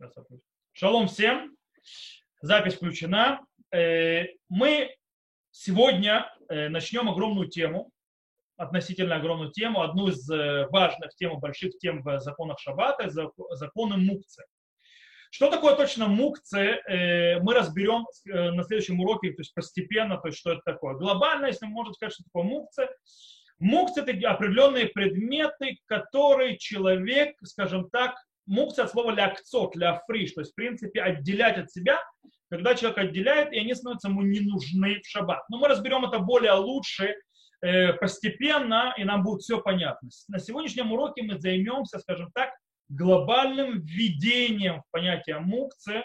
Сейчас Шалом всем. Запись включена. Э, мы сегодня э, начнем огромную тему, относительно огромную тему, одну из э, важных тем, больших тем в законах Шаббата, законы мукцы. Что такое точно мукцы, мы разберем на следующем уроке, то есть постепенно, то есть что это такое. Глобально, если можем сказать, что такое мукцы, Мукцы – это определенные предметы, которые человек, скажем так, мукция от слова лякцот, ляфриш, то есть, в принципе, отделять от себя, когда человек отделяет, и они становятся ему не нужны в шаббат. Но мы разберем это более лучше, э, постепенно, и нам будет все понятно. На сегодняшнем уроке мы займемся, скажем так, глобальным введением в понятие мукцы,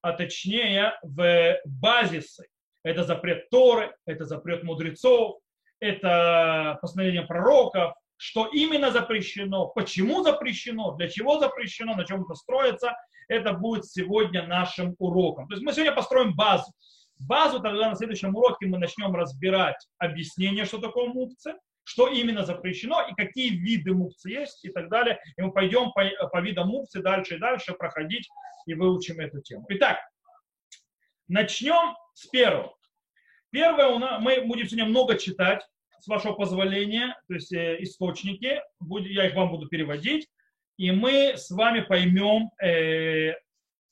а точнее в базисы. Это запрет Торы, это запрет мудрецов, это постановление пророков, что именно запрещено, почему запрещено, для чего запрещено, на чем это строится, это будет сегодня нашим уроком. То есть мы сегодня построим базу. Базу тогда на следующем уроке мы начнем разбирать объяснение, что такое мукцы, что именно запрещено и какие виды мукцы есть и так далее. И мы пойдем по, по видам мукцы дальше и дальше проходить и выучим эту тему. Итак, начнем с первого. Первое, мы будем сегодня много читать, с вашего позволения, то есть э, источники, я их вам буду переводить, и мы с вами поймем, э,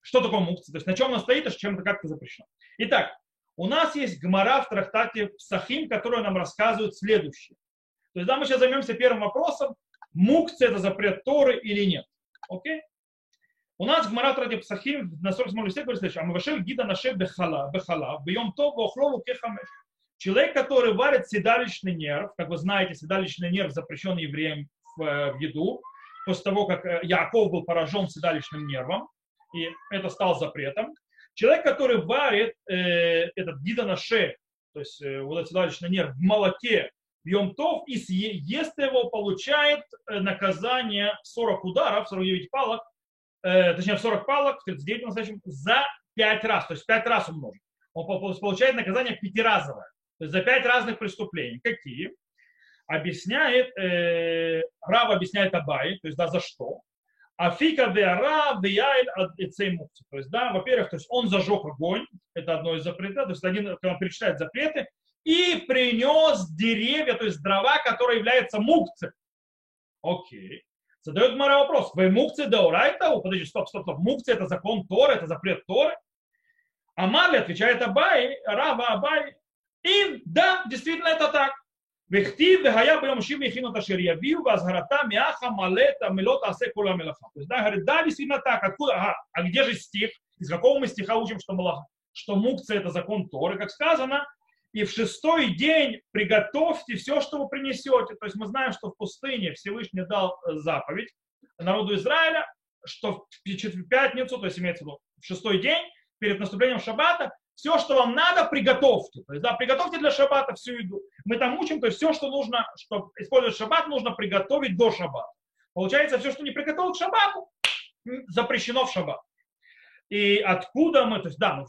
что такое мукция, то есть на чем она стоит, и чем это как-то запрещено. Итак, у нас есть гмара в трактате Сахим, которая нам рассказывает следующее. То есть да, мы сейчас займемся первым вопросом, мукция это запрет Торы или нет. Окей? У нас в Марат Ради Псахим на 47 листе говорит следующее. Амавашель гида наше бехала, бехала, бьем то, вохлову кехамеш. Человек, который варит седалищный нерв, как вы знаете, седалищный нерв запрещен евреям в, э, в еду, после того, как э, Яков был поражен седалищным нервом, и это стал запретом. Человек, который варит э, этот гидонаше, то есть э, вот этот седалищный нерв в молоке, в Йомтов, и ест его, получает э, наказание 40 ударов, 49 палок, э, точнее 40 палок, 39 настоящем, за 5 раз, то есть 5 раз умножить. Он получает наказание пятиразовое. За пять разных преступлений. Какие? Объясняет, э, Рав объясняет Абай, то есть да, за что. Афика веара веяйль мукти. То есть, да, во-первых, то есть он зажег огонь, это одно из запретов, то есть один, он перечисляет запреты, и принес деревья, то есть дрова, которые являются мукцы. Окей. Задает Мара вопрос. Вы мукцы даурайта? Подожди, стоп, стоп, стоп. Мукцы это закон Торы, это запрет Торы. Амали отвечает Абай, Рава Абай, им, да, действительно это так. Вехтив, вехая бьем шим вехину ташер явию, вазгарата мяха малета мелот асе кула мелаха. То есть, да, говорит, да, действительно так. Откуда, ага, а где же стих? Из какого мы стиха учим, что малаха? Что мукция это закон Торы, как сказано, и в шестой день приготовьте все, что вы принесете. То есть мы знаем, что в пустыне Всевышний дал э, заповедь народу Израиля, что в пятницу, то есть имеется в виду в шестой день, перед наступлением шаббата, все, что вам надо, приготовьте. То есть, да, приготовьте для шаббата всю еду. Мы там учим, то есть все, что нужно, чтобы использовать шаббат, нужно приготовить до шаббата. Получается, все, что не приготовил к шаббату, запрещено в шаббат. И откуда мы, то есть, да,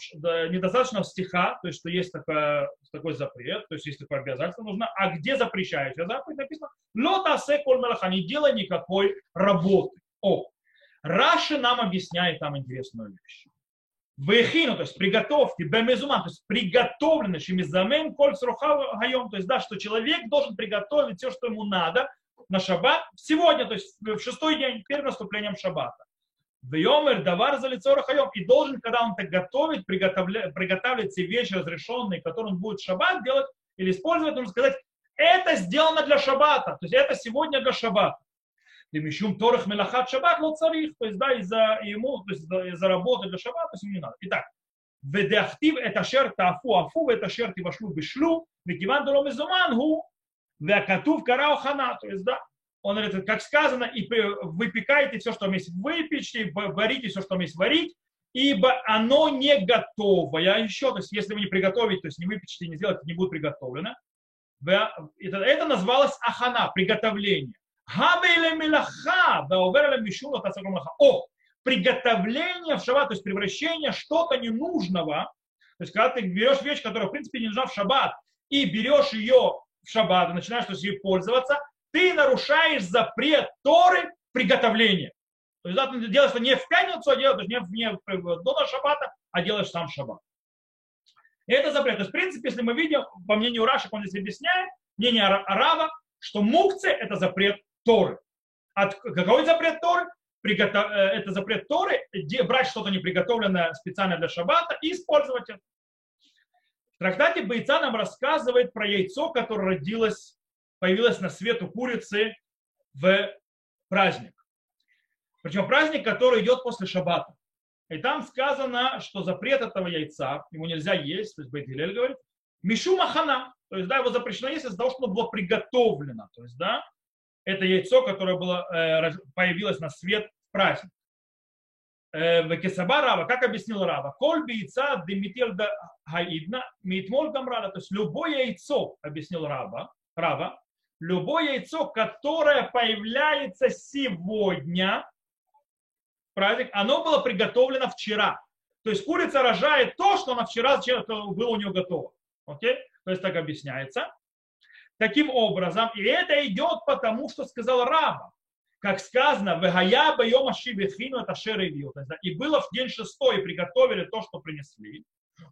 недостаточно стиха, то есть, что есть такой, такой запрет, то есть, есть такое обязательство нужно, а где запрещающая заповедь написано, лота коль мелаха, не делай никакой работы. О, Раши нам объясняет там интересную вещь. Вехину, то есть приготовьте, бемезуман, то есть приготовленный, шимизамен, коль хайом, то есть да, что человек должен приготовить все, что ему надо на шаббат сегодня, то есть в шестой день перед наступлением шаббата. Вьомер давар за лицо хайом. И должен, когда он так готовит, приготавливать все вещи разрешенные, которые он будет в шаббат делать или использовать, нужно сказать, это сделано для шаббата, то есть это сегодня для шаббата Лемишум торах мелахат шаббат ло царих, то есть, да, из-за ему, то есть из-за работы для шаббата, то есть ему не надо. Итак, ודאכתיב את אשר תאפו אפו ואת אשר תבשלו בשלו, וכיוון דלא מזומן הוא, והכתוב קרא חנה, то есть, да, он говорит, как сказано, и выпекайте все, что есть выпечьте, варите все, что есть варить, ибо оно не готовое еще, то есть если вы не приготовите, то есть не выпечите, не сделаете, не будет приготовлено. Это, это называлось ахана, приготовление. О, приготовление в шаббат, то есть превращение что-то ненужного, то есть когда ты берешь вещь, которая в принципе не нужна в шаббат, и берешь ее в шаббат, и начинаешь то есть, ей пользоваться, ты нарушаешь запрет Торы приготовления. То есть да, ты делаешь это не в пятницу, а делаешь не, не до шаббата, а делаешь сам шаббат. И это запрет. То есть, в принципе, если мы видим, по мнению Раши, он здесь объясняет, мнение Арава, что мукцы – это запрет Торы. От, какой запрет Торы? Приготов... Э, это запрет Торы, брать что-то неприготовленное специально для шаббата и использовать это. В трактате Бойца нам рассказывает про яйцо, которое родилось, появилось на свет у курицы в праздник. Причем праздник, который идет после шаббата. И там сказано, что запрет этого яйца, ему нельзя есть, то есть Бейтилель говорит, мишу махана, то есть, да, его запрещено есть из-за того, что оно было приготовлено. То есть, да, это яйцо, которое было, э, появилось на свет в праздник. Э, в Кесаба Рава, как объяснил Рава, коль яйца демител да хаидна, митмол гамрада, то есть любое яйцо, объяснил Рава, Рава, любое яйцо, которое появляется сегодня, праздник, оно было приготовлено вчера. То есть курица рожает то, что она вчера было у нее готово. Окей? То есть так объясняется. Таким образом, и это идет потому, что сказал Раба. Как сказано, «Вегая байом ашивихину это шеревью». И было в день шестой, приготовили то, что принесли.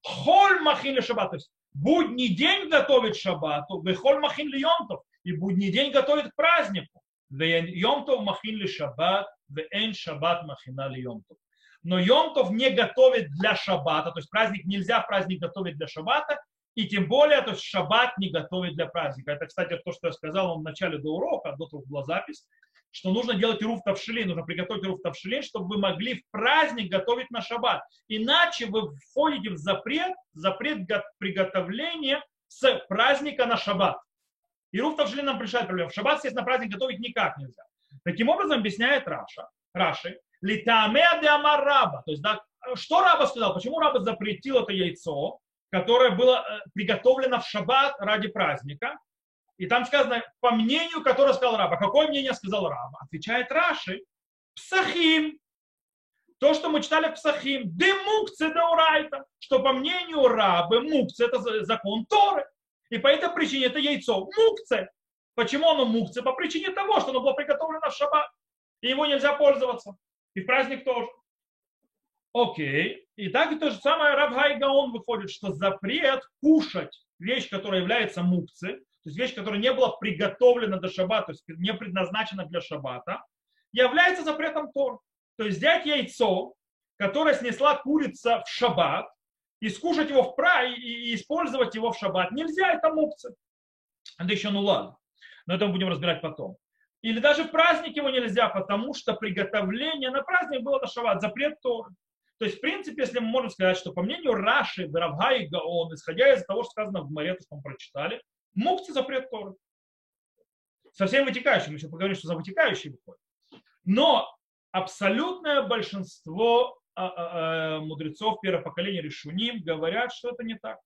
Холь махин ли шаббат. То есть будний день готовит шаббату, вехоль махин ли йомтов. И будний день готовит к празднику. Йомтов махин ли шаббат, вен шаббат махина ли йомтов. Но Йомтов не готовит для шаббата, то есть праздник нельзя праздник готовить для шаббата, и тем более, то есть шаббат не готовить для праздника. Это, кстати, то, что я сказал вам в начале до урока, до того была запись, что нужно делать руф тавшилин, нужно приготовить руф тавшилин, чтобы вы могли в праздник готовить на шаббат. Иначе вы входите в запрет, запрет приготовления с праздника на шаббат. И руф тавшилин нам решает проблему. В шаббат, естественно, праздник готовить никак нельзя. Таким образом, объясняет Раша, Раши, литаме де раба. То есть, да, что раба сказал? Почему раба запретил это яйцо, которое было э, приготовлено в шаббат ради праздника? И там сказано, по мнению, которое сказал раба. Какое мнение сказал раба? Отвечает Раши, псахим. То, что мы читали в Псахим, демукце даурайта, что по мнению рабы мукце это закон Торы. И по этой причине это яйцо мукце. Почему оно мукце? По причине того, что оно было приготовлено в шаббат. И его нельзя пользоваться. И в праздник тоже. Окей. И так и то же самое Рабхай Гаон выходит, что запрет кушать вещь, которая является мукце, то есть вещь, которая не была приготовлена до шаббата, то есть не предназначена для шаббата, является запретом Тор. То есть взять яйцо, которое снесла курица в шаббат, и скушать его в пра и использовать его в шаббат нельзя, это мукцы. Это еще ну ладно но это мы будем разбирать потом. Или даже в праздник его нельзя, потому что приготовление на праздник было на запрет Торы. То есть, в принципе, если мы можем сказать, что по мнению Раши, Равга и Гаон, исходя из того, что сказано в Море, что мы прочитали, мукти запрет Торы. Со всем вытекающим, мы еще поговорим, что за вытекающие выходит. Но абсолютное большинство а, а, а, мудрецов первого поколения Решуним говорят, что это не так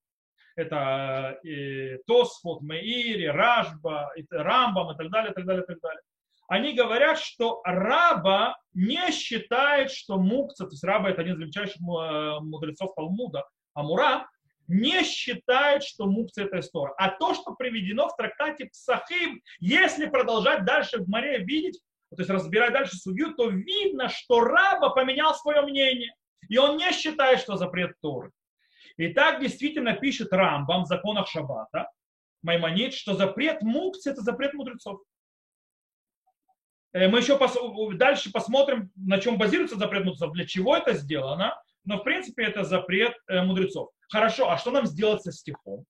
это и Тосфот, Меири, Рашба, Рамбам и так далее, и так далее, и так далее. Они говорят, что раба не считает, что мукца, то есть раба это один из величайших э, мудрецов Талмуда, Амура, не считает, что мукция это история. А то, что приведено в трактате Псахим, если продолжать дальше в море видеть, то есть разбирать дальше судью, то видно, что раба поменял свое мнение. И он не считает, что запрет Торы. И так действительно пишет Рамбам в законах Шаббата, Маймонит, что запрет мукции – это запрет мудрецов. Э, мы еще пос, дальше посмотрим, на чем базируется запрет мудрецов, для чего это сделано, но в принципе это запрет э, мудрецов. Хорошо, а что нам сделать со стихом?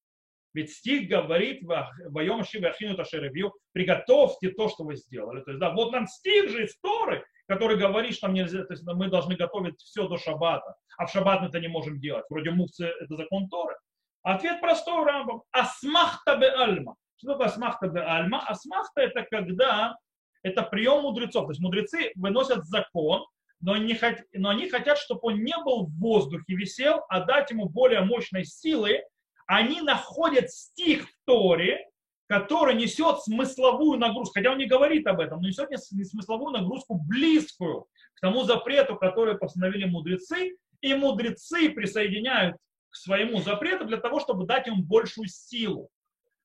Ведь стих говорит, «Воем шивы ташеревью», приготовьте то, что вы сделали. То есть, да, вот нам стих же из Торы, который говорит, что нельзя, то есть мы должны готовить все до шаббата, а в шаббат мы это не можем делать. Вроде мукцы это закон Торы. Ответ простой Рамбам. Асмахта бе альма. Что такое асмахта бе альма? Асмахта это когда это прием мудрецов. То есть мудрецы выносят закон, но они, хот... но они хотят, чтобы он не был в воздухе висел, а дать ему более мощной силы. Они находят стих в Торе, который несет смысловую нагрузку, хотя он не говорит об этом, но несет смысловую нагрузку близкую к тому запрету, который постановили мудрецы, и мудрецы присоединяют к своему запрету для того, чтобы дать ему большую силу.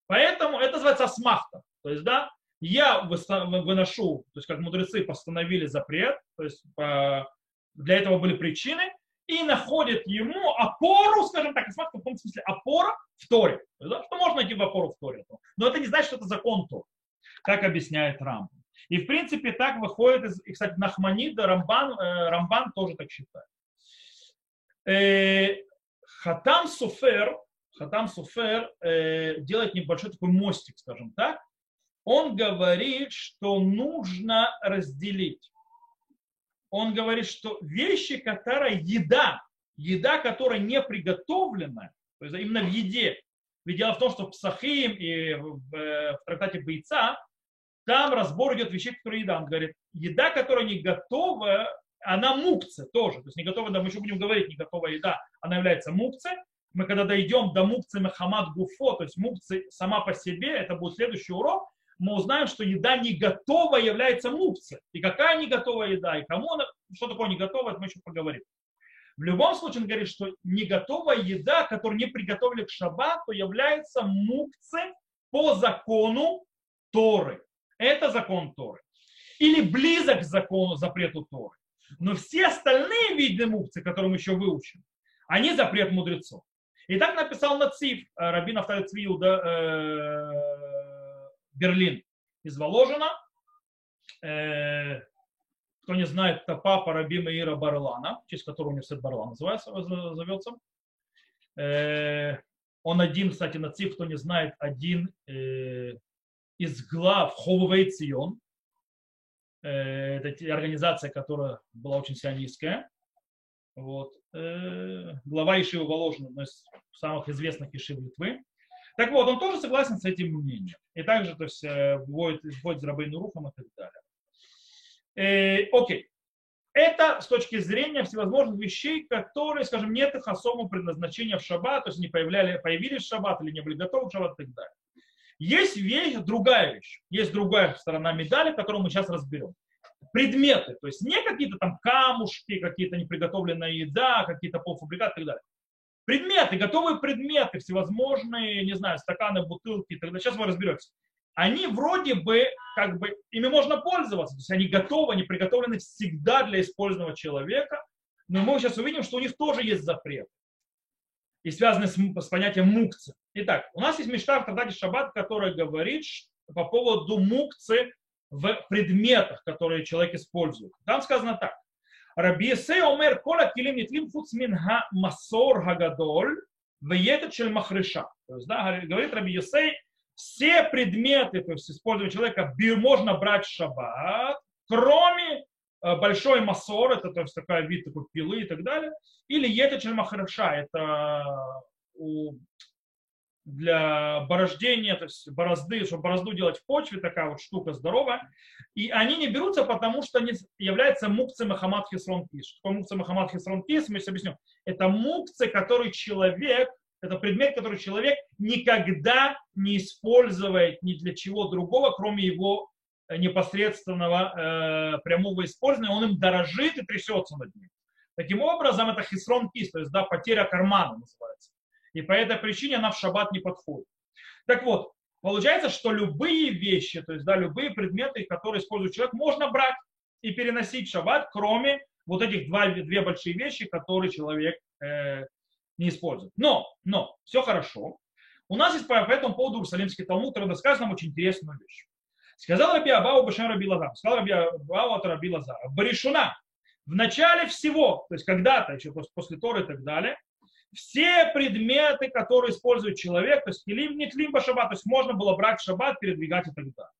Поэтому это называется асмахта. То есть, да, я выношу, то есть как мудрецы постановили запрет, то есть для этого были причины, и находит ему опору, скажем так, в каком смысле опора в Торе. Да? Что можно найти в опору в Торе. Но это не значит, что это закон Тор, как объясняет Рамбан. И в принципе так выходит, из, и, кстати, Нахманида, Рамбан, э, Рамбан тоже так считает. Э, Хатам Суфер, Хатам Суфер э, делает небольшой такой мостик, скажем так. Он говорит, что нужно разделить. Он говорит, что вещи, которые еда, еда, которая не приготовлена, то есть именно в еде. Ведь дело в том, что в Псахим и в, в трактате Бойца там разбор идет вещей, которые еда. Он говорит, еда, которая не готова, она мукция тоже. То есть не готовая, да, мы еще будем говорить, не готовая еда, она является мукцией. Мы когда дойдем до мукции Мехамад Гуфо, то есть мукции сама по себе, это будет следующий урок, мы узнаем, что еда не готова является мукцией. И какая не готовая еда, и кому она, что такое не готовая, мы еще поговорим. В любом случае он говорит, что не готовая еда, которую не приготовили к шаббату, является мукцией по закону Торы. Это закон Торы. Или близок к закону, запрету Торы. Но все остальные виды мукции, которые мы еще выучим, они запрет мудрецов. И так написал Нацив, э, Рабин Автай Цвиуда, э, Берлин из Воложина. Э, кто не знает, это папа Раби Маира Барлана, в честь которого университет Барлана называется, зовется. Э, он один, кстати, Нацив, кто не знает, один э, из глав Хововей Цион, э, это организация, которая была очень сионистская. Вот. Э, глава Ишива Воложина, одной из самых известных Ишив Литвы. Так вот, он тоже согласен с этим мнением. И также то есть, э, вводит, вводит Рабейну Рухам и так далее. окей. Это с точки зрения всевозможных вещей, которые, скажем, нет их особого предназначения в шаббат, то есть не появляли, появились в шаббат или не были готовы к шаббат и так далее. Есть вещь, другая вещь. Есть другая сторона медали, которую мы сейчас разберем. Предметы, то есть не какие-то там камушки, какие-то неприготовленная еда, какие-то полуфабрикаты и так далее. Предметы, готовые предметы, всевозможные, не знаю, стаканы, бутылки далее. Сейчас вы разберетесь. Они вроде бы, как бы, ими можно пользоваться. То есть они готовы, они приготовлены всегда для использованного человека. Но мы сейчас увидим, что у них тоже есть запрет и связаны с, с понятием мукцы. Итак, у нас есть мечта в Традате Шаббат, которая говорит по поводу мукцы в предметах, которые человек использует. Там сказано так. Раби Есей омер кола килим нитлим хуц мин ха масор хагадоль веетет шель махриша. То есть, да, говорит Раби Есей, все предметы, то есть использование человека, можно брать в шаббат, кроме Э, большой масор, это то есть такая вид такой пилы и так далее, или етечель махараша, это для борождения, то есть борозды, чтобы борозду делать в почве, такая вот штука здоровая. И они не берутся, потому что они являются мукцы Махамад Хисрон Кис. Что такое мукцы Махамад Хисрон Кис, мы сейчас объясним. Это мукцы, который человек, это предмет, который человек никогда не использует ни для чего другого, кроме его непосредственного э, прямого использования, он им дорожит и трясется над ним. Таким образом, это хисрон кис, то есть да, потеря кармана называется. И по этой причине она в шаббат не подходит. Так вот, получается, что любые вещи, то есть да, любые предметы, которые использует человек, можно брать и переносить в шаббат, кроме вот этих два, две большие вещи, которые человек э, не использует. Но, но, все хорошо. У нас есть по этому поводу Иерусалимский Талмуд, который рассказывает нам очень интересную вещь. Сказал Раби Абау Башем Раби Лазар. Сказал Раби Абау от Раби Лазара. Баришуна. В начале всего, то есть когда-то, еще после, после Торы и так далее, все предметы, которые использует человек, то есть клим, не клим шаббат, то есть можно было брать шаббат, передвигать и так далее.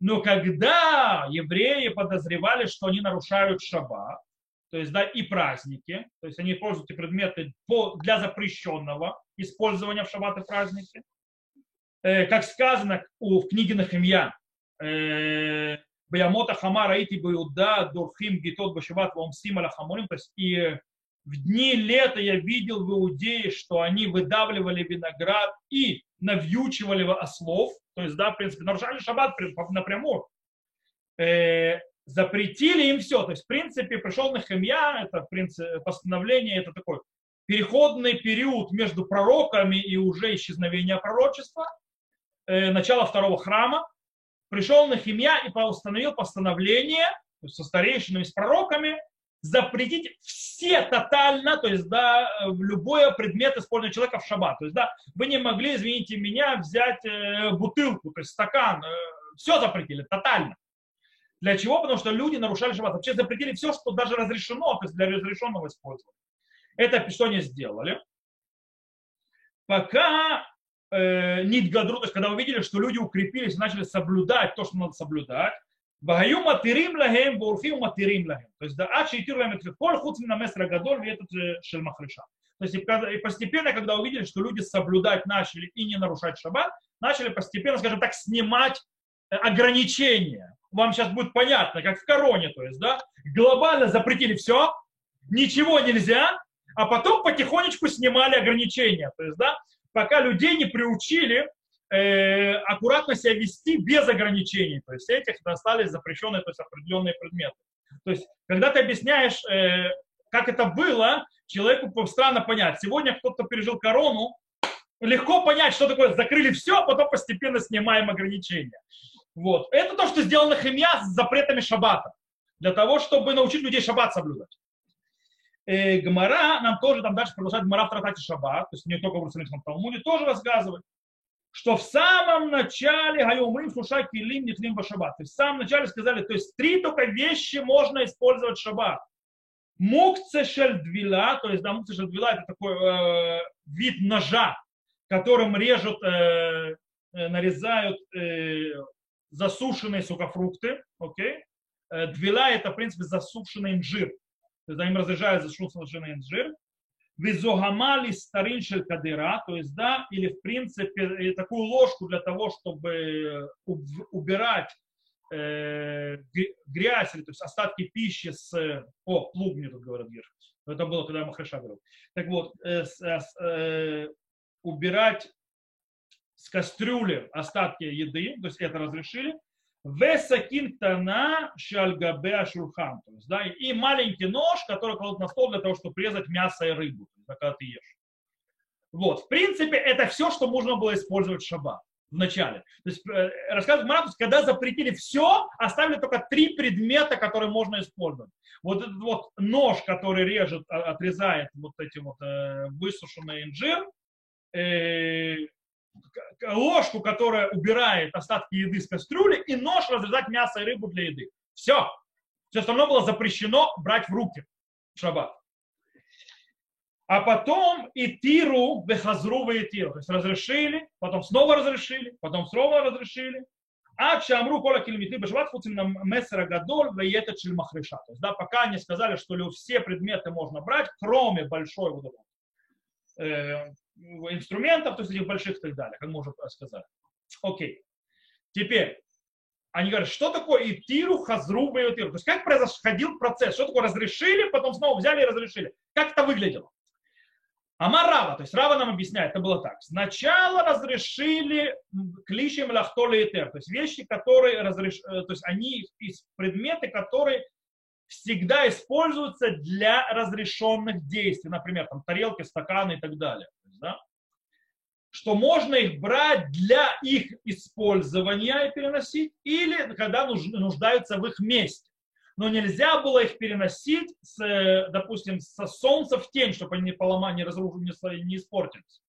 Но когда евреи подозревали, что они нарушают шаббат, то есть да, и праздники, то есть они используют эти предметы для запрещенного использования в шаббат и праздники, э, как сказано в книге Нахимья, Баямота Хама Раити Баюда Дурхим Гитот Башиват Вамсим Хамурим. То есть и в дни лета я видел в Иудее, что они выдавливали виноград и навьючивали ослов, то есть, да, в принципе, нарушали шаббат напрямую, э, запретили им все. То есть, в принципе, пришел Нахемья, это в принципе, постановление, это такой переходный период между пророками и уже исчезновение пророчества, э, начало второго храма, пришел Нахимья и установил постановление со старейшинами, с пророками, запретить все тотально, то есть, да, любой предмет использования человека в шаббат. То есть, да, вы не могли, извините меня, взять э, бутылку, то есть стакан, э, все запретили, тотально. Для чего? Потому что люди нарушали шаббат. Вообще запретили все, что даже разрешено, то есть для разрешенного использования. Это что они сделали? Пока э, Нидгадру, то есть когда увидели, что люди укрепились и начали соблюдать то, что надо соблюдать, Вагаю матирим лагем, бурхи матирим лагем. То есть, да, ачи и тирлам это коль хуцин на местра гадоль, и этот шельмахриша. То есть, и постепенно, когда увидели, что люди соблюдать начали и не нарушать шаббат, начали постепенно, скажем так, снимать э, ограничения. Вам сейчас будет понятно, как в короне, то есть, да, глобально запретили все, ничего нельзя, а потом потихонечку снимали ограничения, то есть, да, пока людей не приучили э, аккуратно себя вести без ограничений. То есть этих остались запрещенные то есть определенные предметы. То есть, когда ты объясняешь, э, как это было, человеку странно понять. Сегодня кто-то пережил корону, легко понять, что такое закрыли все, а потом постепенно снимаем ограничения. Вот. Это то, что сделано химия с запретами шаббата. Для того, чтобы научить людей шаббат соблюдать. Э, Гмара нам тоже там дальше продолжает Гмара в Тратате Шаббат, то есть не только в Иерусалимском Талмуде, тоже рассказывает что в самом начале Гайомрим Суша Килим Нихлим есть в самом начале сказали, то есть три только вещи можно использовать в шаббат. Мукцешель двила, то есть да, мукцешель двила это такой э, вид ножа, которым режут, э, э, нарезают э, засушенные сухофрукты. Окей? Э, двила это, в принципе, засушенный инжир. То есть да, им разряжают засушенный инжир. Визогамали старин кадыра, то есть, да, или в принципе такую ложку для того, чтобы убирать э, грязь, то есть остатки пищи с... О, плуг мне тут говорят, Геш. Это было, когда я Махаша говорил. Так вот, э, э, э, убирать с кастрюли остатки еды, то есть это разрешили, Весакин тана шальгабе шурхан. То есть, да, и маленький нож, который кладут на стол для того, чтобы резать мясо и рыбу, когда ты ешь. Вот, в принципе, это все, что можно было использовать в шаббат в начале. То есть, э, рассказывает Маратус, когда запретили все, оставили только три предмета, которые можно использовать. Вот этот вот нож, который режет, а, отрезает вот эти вот э, высушенный инжир, э, ложку, которая убирает остатки еды с кастрюли, и нож разрезать мясо и рыбу для еды. Все. Все остальное было запрещено брать в руки в шаббат. А потом и тиру, вехазру и тиру. То есть разрешили, потом снова разрешили, потом снова разрешили. А чамру кола кильмиты бешват хуцим мессера гадоль веета махриша. То есть, да, пока они сказали, что все предметы можно брать, кроме большой вот этого, э, инструментов, то есть этих больших и так далее, как мы уже сказали. Окей. Теперь, они говорят, что такое итиру, хазру, бейтиру. То есть как происходил процесс, что такое разрешили, потом снова взяли и разрешили. Как это выглядело? Амар Рава, то есть Рава нам объясняет, это было так. Сначала разрешили клишем лахтоли и то есть вещи, которые разреш... Э, то есть они из предметы, которые всегда используются для разрешенных действий, например, там тарелки, стаканы и так далее да, что можно их брать для их использования и переносить, или когда нуждаются в их месте. Но нельзя было их переносить, с, допустим, со солнца в тень, чтобы они не поломали, не разрушили, не испортились.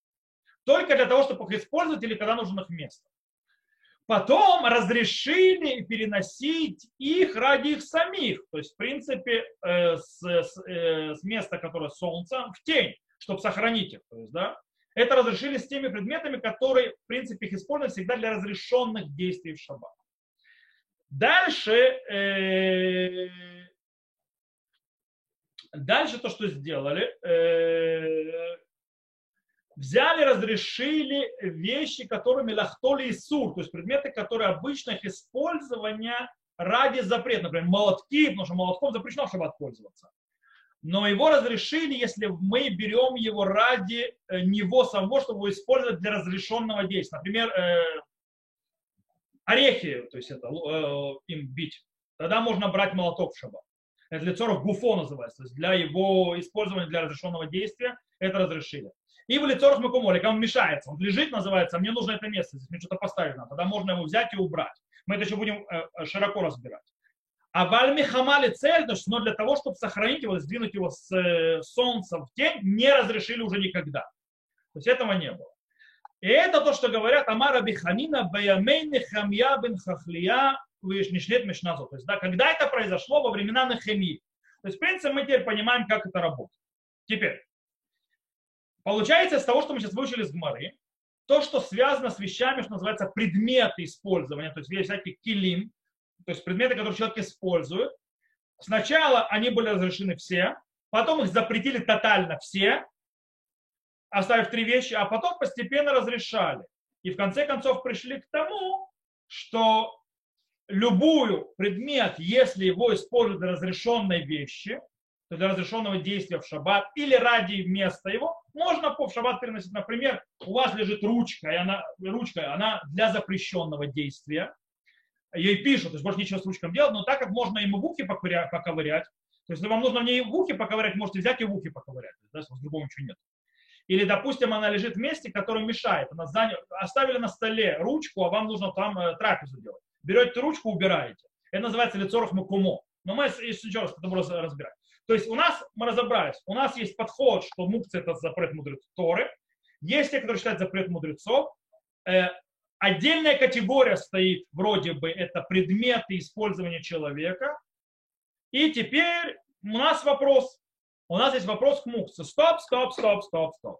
Только для того, чтобы их использовать или когда нужно их место. Потом разрешили переносить их ради их самих. То есть, в принципе, э, с, с, э, с места, которое солнце, в тень, чтобы сохранить их. То есть, да, это разрешили с теми предметами, которые, в принципе, их используют всегда для разрешенных действий в шаббат. Дальше, э, дальше то, что сделали, э, взяли, разрешили вещи, которыми лахтоли и сур, то есть предметы, которые обычно их использования ради запрета, например, молотки, потому что молотком запрещено в шаббат пользоваться но его разрешили, если мы берем его ради э, него самого, чтобы его использовать для разрешенного действия. Например, э, орехи, то есть это э, им бить. Тогда можно брать молоток в шаббат. Это для цоров гуфо называется, то есть для его использования для разрешенного действия это разрешили. И в лицорах макумолик, он мешается, он лежит, называется, мне нужно это место, здесь мне что-то поставить надо, тогда можно его взять и убрать. Мы это еще будем э, широко разбирать. А вальми хамали цель, но для того, чтобы сохранить его, сдвинуть его с э, солнца в тень, не разрешили уже никогда. То есть этого не было. И это то, что говорят Амара Биханина Баямейни Хамья бен Хахлия Вишнишлет Мишназу. То есть, да, когда это произошло во времена Нахемии. То есть, в принципе, мы теперь понимаем, как это работает. Теперь, получается, из того, что мы сейчас выучили с Гмары, то, что связано с вещами, что называется предметы использования, то есть всякие килим, то есть предметы, которые человек использует. Сначала они были разрешены все, потом их запретили тотально все, оставив три вещи, а потом постепенно разрешали. И в конце концов пришли к тому, что любую предмет, если его используют для разрешенной вещи, то для разрешенного действия в шаббат или ради места его, можно в шаббат переносить. Например, у вас лежит ручка, и она, ручка, она для запрещенного действия. Ей пишут, то есть больше ничего с ручком делать, но так как можно ему в ухе поковырять, то есть если вам нужно в ней в ухе поковырять, можете взять и в ухе поковырять, да, другого ничего нет. Или, допустим, она лежит в месте, которое мешает. Она заня... Оставили на столе ручку, а вам нужно там э, трапезу делать. Берете ручку, убираете. Это называется лицоров мукумо. Но мы еще раз это будем разбирать. То есть у нас, мы разобрались, у нас есть подход, что мукция это запрет мудрецов Торы. Есть те, которые считают запрет мудрецов. Э, отдельная категория стоит, вроде бы, это предметы использования человека. И теперь у нас вопрос, у нас есть вопрос к мукце. Стоп, стоп, стоп, стоп, стоп.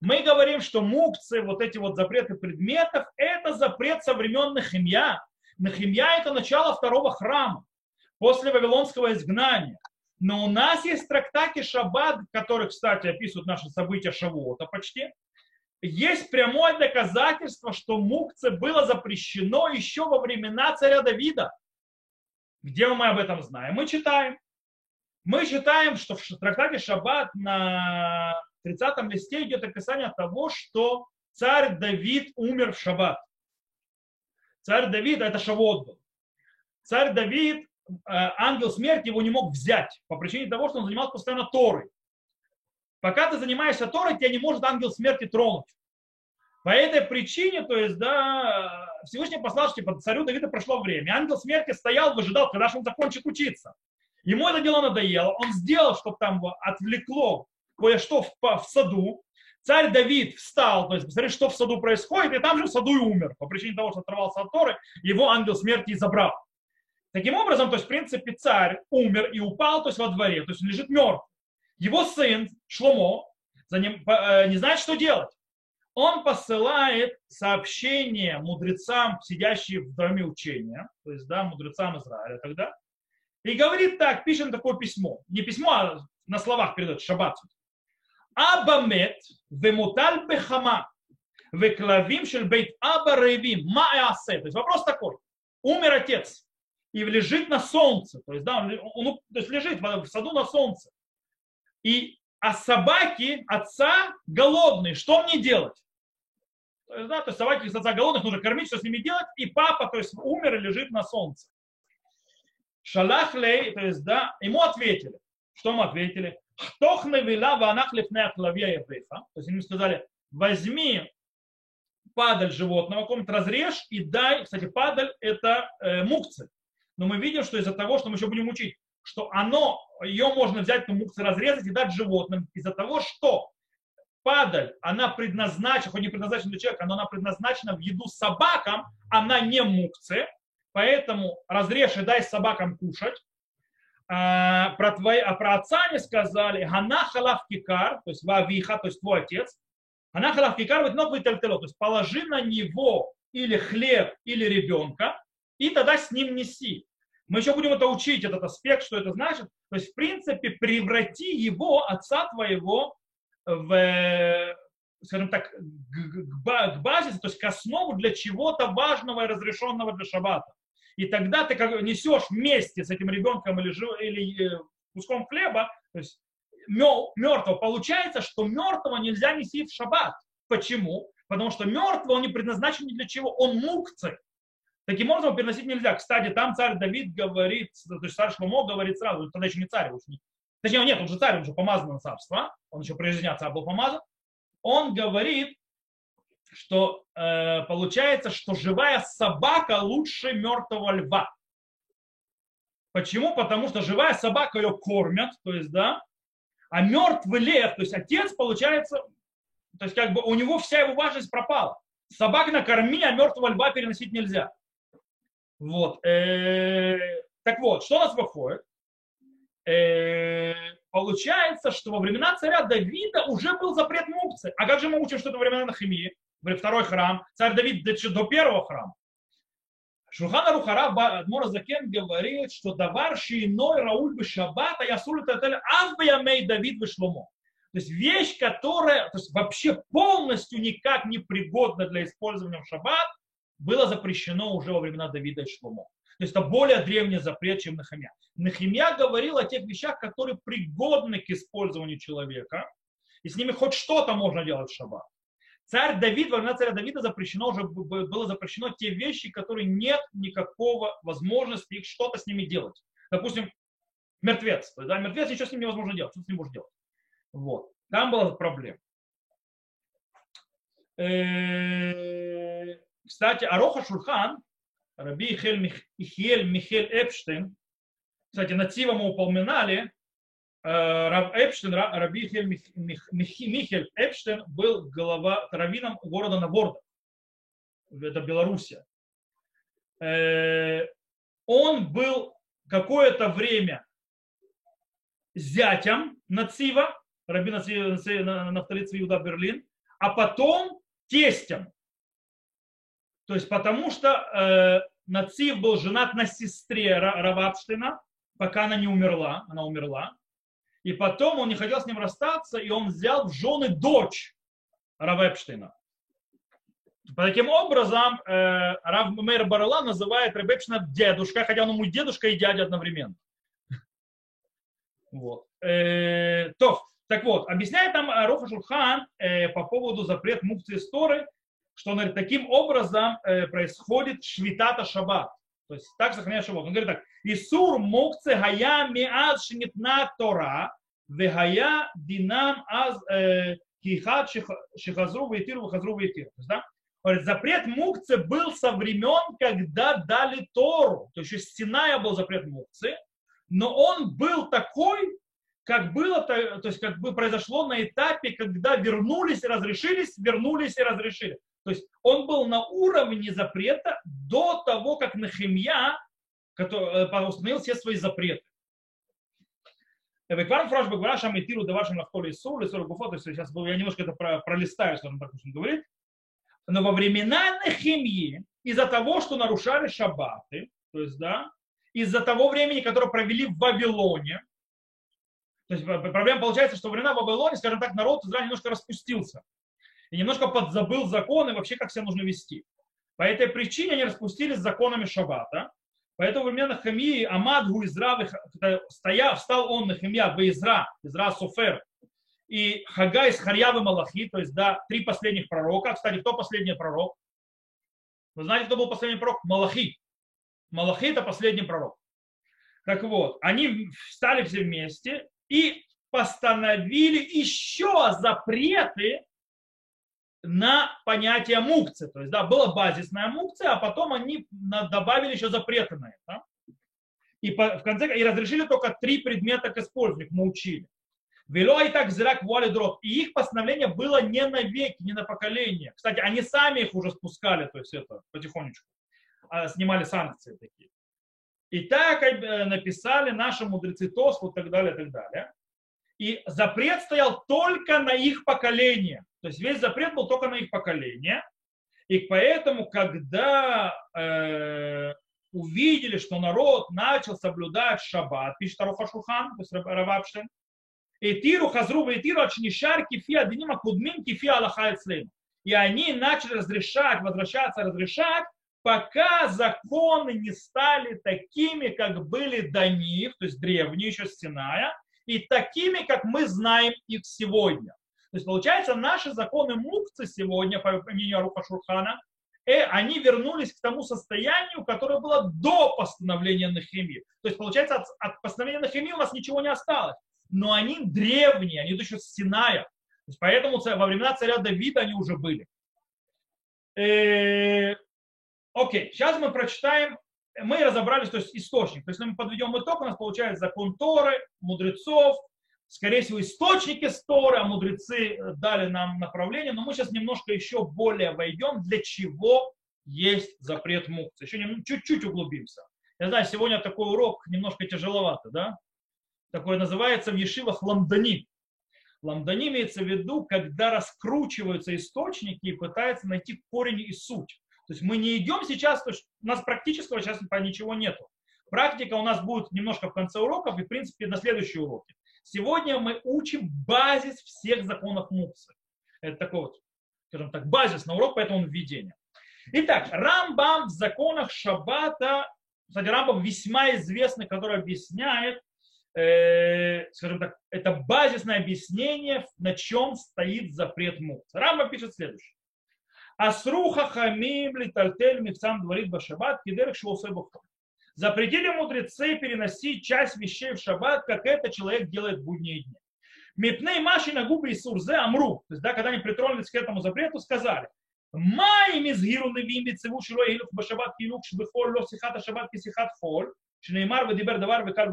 Мы говорим, что мукцы, вот эти вот запреты предметов, это запрет со времен Нахимья. Нахимья это начало второго храма после Вавилонского изгнания. Но у нас есть трактаты Шаббат, которые, кстати, описывают наши события Шавуота почти. Есть прямое доказательство, что мукце было запрещено еще во времена царя Давида. Где мы об этом знаем? Мы читаем. Мы читаем, что в трактате Шаббат на 30 листе идет описание того, что царь Давид умер в Шаббат. Царь Давид, это Шавот был. Царь Давид, э, ангел смерти его не мог взять по причине того, что он занимался постоянно Торой. Пока ты занимаешься Торой, тебя не может ангел смерти тронуть. По этой причине, то есть, да, Всевышний послал, что типа, царю Давида прошло время. Ангел смерти стоял, выжидал, когда же он закончит учиться. Ему это дело надоело, он сделал, чтобы там отвлекло кое-что в, в саду. Царь Давид встал, то есть посмотри, что в саду происходит, и там же в саду и умер. По причине того, что оторвался от Торы, его ангел смерти забрал. Таким образом, то есть, в принципе, царь умер и упал, то есть, во дворе, то есть, лежит мертв. Его сын Шломо за ним, э, не знает, что делать. Он посылает сообщение мудрецам, сидящим в доме учения, то есть, да, мудрецам Израиля тогда, и говорит так, пишем такое письмо. Не письмо, а на словах передает, шаббат. Абамет вемуталь бехама веклавим шель бейт аба рейвим маэасе. То есть вопрос такой. Умер отец и лежит на солнце. То есть, да, он, он то есть лежит в саду на солнце. И, а собаки отца голодные. Что мне делать? То есть, да, то есть собаки отца голодных нужно кормить, что с ними делать. И папа, то есть умер и лежит на солнце. Шалах лей, то есть, да, ему ответили. Что мы ответили? Хтох навела ванах лифнея клавья ебеха. То есть ему сказали, возьми падаль животного, каком-то разрежь и дай, кстати, падаль это э, мукцы. Но мы видим, что из-за того, что мы еще будем учить, что оно, ее можно взять, эту мукцы разрезать и дать животным, из-за того, что падаль, она предназначена, хоть не предназначена для человека, но она предназначена в еду собакам, она не мукцы, Поэтому разрежь и дай собакам кушать. А, про, твои, а про отца не сказали, гана халав кикар, то есть вавиха, то есть твой отец. Гана халав кикар, вот ног то есть положи на него или хлеб, или ребенка, и тогда с ним неси. Мы еще будем это учить, этот аспект, что это значит. То есть, в принципе, преврати его, отца твоего, в, скажем так, к базе, то есть к основу для чего-то важного и разрешенного для шаббата и тогда ты как несешь вместе с этим ребенком или, или э, куском хлеба, то есть мертвого. Получается, что мертвого нельзя нести в шаббат. Почему? Потому что мертвый, он не предназначен ни для чего, он мукцы. Таким образом, переносить нельзя. Кстати, там царь Давид говорит, то есть царь Шломо говорит сразу, тогда еще не царь, уж не, точнее, нет, он же царь, он же помазан на царство, он еще прежде дня царь был помазан. Он говорит, что э, получается, что живая собака лучше мертвого льва. Почему? Потому что живая собака ее кормят, то есть, да, а мертвый лев, то есть отец, получается, то есть как бы у него вся его важность пропала. Собак накорми, а мертвого льва переносить нельзя. Вот. Э, так вот, что у нас выходит? Э, получается, что во времена царя Давида уже был запрет мукцы. А как же мы учим, что это времена Нахимии? Второй храм. Царь Давид до первого храма. Шухана Рухара Адмора Закен говорит, что давар иной Рауль бы шаббата ясуль таталь авбиямей Давид бы шломо. То есть вещь, которая то есть вообще полностью никак не пригодна для использования в шаббат, было запрещено уже во времена Давида и Шломо. То есть это более древний запрет, чем Нахимия. Нахимия говорил о тех вещах, которые пригодны к использованию человека, и с ними хоть что-то можно делать в шаббат. Царь Давид, во времена царя Давида запрещено уже было запрещено те вещи, которые нет никакого возможности их что-то с ними делать. Допустим, мертвец. Да, мертвец ничего с ним невозможно делать. Что с ним можно делать? Вот. Там была проблема. Кстати, Ароха Шурхан, Раби Ихель Михель Эпштейн, кстати, на Тива мы упоминали, Э, Рав Эпштейн, Раби Михель Эпштейн был глава раввином города Наворда. Это Белоруссия. Э, он был какое-то время зятем Нацива, Раби Нафтали Цвиуда Берлин, а потом тестем. То есть потому что э, Нацив был женат на сестре Равапштейна, пока она не умерла, она умерла. И потом он не хотел с ним расстаться, и он взял в жены дочь Рава Эпштейна. Таким образом, э, Рав Мейр Барала называет Рабепшина дедушка, хотя он ему дедушка и дядя одновременно. Вот. Э, то, так вот, объясняет нам Роха Шурхан э, по поводу запрет мукции Сторы, что он говорит, таким образом э, происходит швитата шаббат. То есть так сохраняет шаббат. Он говорит так, Исур мукце гая миаз шинитна Тора, вегая динам аз э, кихат шихазру вейтиру вахазру вейтиру. Да? Говорит, запрет мукцы был со времен, когда дали Тору. То есть еще Синая был запрет мукцы, но он был такой, как было, то есть как бы произошло на этапе, когда вернулись и разрешились, вернулись и разрешили. То есть он был на уровне запрета до того, как Нахимья который э, установил все свои запреты. Векварм фраж бегвара шам и тиру давашим лахтоли су, лесор гуфо, то есть сейчас я немножко это пролистаю, так, что он говорит. Но во времена Нехемии, из-за того, что нарушали шаббаты, то есть, да, из-за того времени, которое провели в Вавилоне, то есть проблема получается, что во времена Вавилоне, скажем так, народ Израиля немножко распустился и немножко подзабыл законы вообще, как себя нужно вести. По этой причине они распустились законами шаббата, Поэтому во времена Хамии Амадгу Изра, стоял, встал он на Хамия в Изра, Изра Софер, и Хага из Харьявы Малахи, то есть, да, три последних пророка. Кстати, кто последний пророк? Вы знаете, кто был последний пророк? Малахи. Малахи это последний пророк. Так вот, они встали все вместе и постановили еще запреты на понятие мукцы. То есть, да, была базисная мукция, а потом они добавили еще запреты на это. И по, в конце и разрешили только три предмета к использованию, мы учили. Вело и так зрак вуали дрот. И их постановление было не на веки, не на поколение. Кстати, они сами их уже спускали, то есть это потихонечку. А, снимали санкции такие. И так э, написали наши мудрецы ТОС, вот так далее, так далее. И запрет стоял только на их поколение. То есть весь запрет был только на их поколение. И поэтому, когда э, увидели, что народ начал соблюдать шаббат, пишет Аруха Шухан, то есть Равапштейн, и тиру хазру и тиру ачнишар кифи адинима кудмин кифи аллаха И они начали разрешать, возвращаться, разрешать, пока законы не стали такими, как были до них, то есть древние, еще Синая, и такими, как мы знаем их сегодня. То есть, получается, наши законы мукцы сегодня, по мнению Аруха Шурхана, э, они вернулись к тому состоянию, которое было до постановления Нахимии. То есть, получается, от, от постановления Нахимии у нас ничего не осталось. Но они древние, они еще с Синая. То есть, поэтому во времена царя Давида они уже были. Э, окей, сейчас мы прочитаем, мы разобрались, то есть источник. То есть мы подведем итог, у нас получается закон Торы, мудрецов, скорее всего, источники Торы, а мудрецы дали нам направление, но мы сейчас немножко еще более войдем, для чего есть запрет мукцы. Еще чуть-чуть углубимся. Я знаю, сегодня такой урок немножко тяжеловато, да? Такое называется в ешивах ламдани. Ламдани имеется в виду, когда раскручиваются источники и пытаются найти корень и суть. То есть мы не идем сейчас, у нас практического сейчас ничего нету. Практика у нас будет немножко в конце уроков и, в принципе, на следующие уроки. Сегодня мы учим базис всех законов Муксы. Это такой вот, скажем так, базис на урок, поэтому введение. Итак, Рамбам в законах Шаббата, кстати, Рамбам весьма известный, который объясняет, э, скажем так, это базисное объяснение, на чем стоит запрет Мукцы. Рамбам пишет следующее. Асруха хамим литальтель мифсам дворит башабат кидерх шоусой Запретили мудрецы переносить часть вещей в шаббат, как это человек делает в будние дни. Мипней маши на губы и сурзе амру. То есть, да, когда они притронулись к этому запрету, сказали, Май мизгиру невим бицеву шило илук башабат килук шбехоль ло сихата шаббат кисихат холь. Шнеймар вадибер давар векаль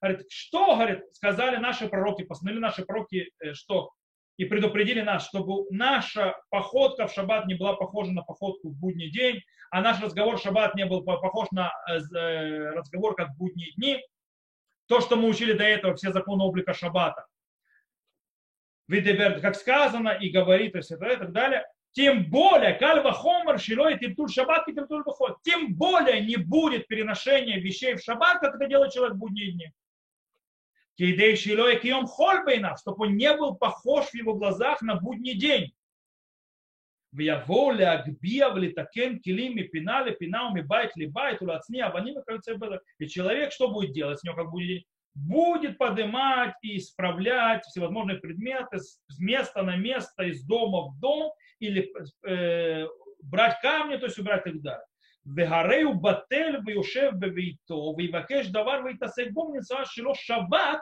Говорит, что, говорит, сказали наши пророки, постановили наши пророки, э, что и предупредили нас, чтобы наша походка в шаббат не была похожа на походку в будний день, а наш разговор в шаббат не был похож на э, э, разговор как в будние дни. То, что мы учили до этого, все законы облика шаббата. Видеберт, как сказано, и говорит, и, так далее. Тем более, кальва хомер, шилой, типтуль шаббат, и типтуль выход. Тем более не будет переношения вещей в шаббат, как это делает человек в будние дни. Кейдей Шилой Кием Хольбейнав, чтобы он не был похож в его глазах на будний день. В Яволе Агбия в Литакен Килими Пинали Пинауми Байт Либайт Улацни Аваним и человек что будет делать с него, как будет будет поднимать и исправлять всевозможные предметы с места на место, из дома в дом, или э, брать камни, то есть убрать их далее. והרי הוא בטל ויושב בביתו ויבקש דבר ויתעסק בו ונמצא שלא שבת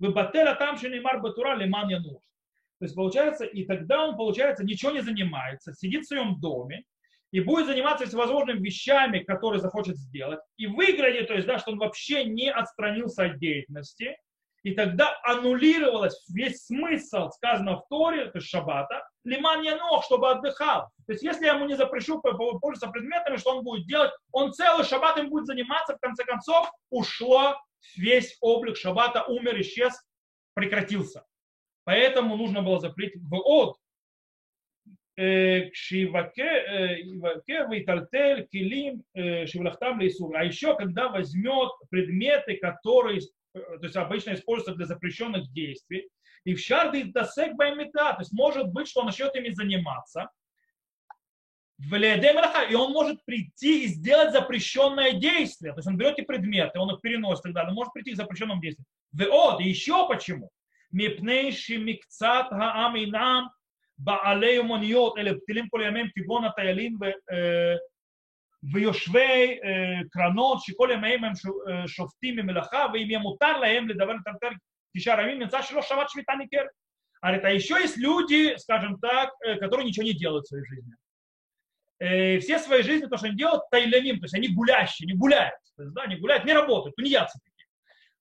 ובטל הטעם שנאמר בתורה למען ינוח. То есть получается, и тогда он, получается, ничего не занимается, сидит в своем доме и будет заниматься всевозможными вещами, которые захочет сделать, и выглядит, то есть, да, что он вообще не отстранился от деятельности, и тогда аннулировалось весь смысл сказанного в Торе, то есть шаббата, лиман ног, чтобы отдыхал. То есть если я ему не запрещу пользоваться предметами, что он будет делать? Он целый шаббат им будет заниматься, в конце концов ушло весь облик шаббата, умер, исчез, прекратился. Поэтому нужно было запретить в от. Э, э, э, а еще, когда возьмет предметы, которые Э, то есть обычно используется для запрещенных действий. И в шарды дасек баймита, то есть может быть, что он начнет ими заниматься. В И он может прийти и сделать запрещенное действие. То есть он берет эти предметы, он их переносит и так далее. Он может прийти к запрещенному действию. Веод, и еще почему? Мипнейши микцат гаам инам баалею моньот или птилим колямем таялин ויושבי קרנות שכל ימיהם הם שופטים ממלאכה ואם יהיה מותר להם לדבר לטלטל תשעה ימים, נמצא שלא שבת швита ניכרת. Говорит, а еще есть люди, скажем так, которые ничего не делают в своей жизни. Все свои жизни, то, что они делают, тайляним, то есть они гулящие, не гуляют. То есть, да, не гуляют, не работают, тунеядцы такие.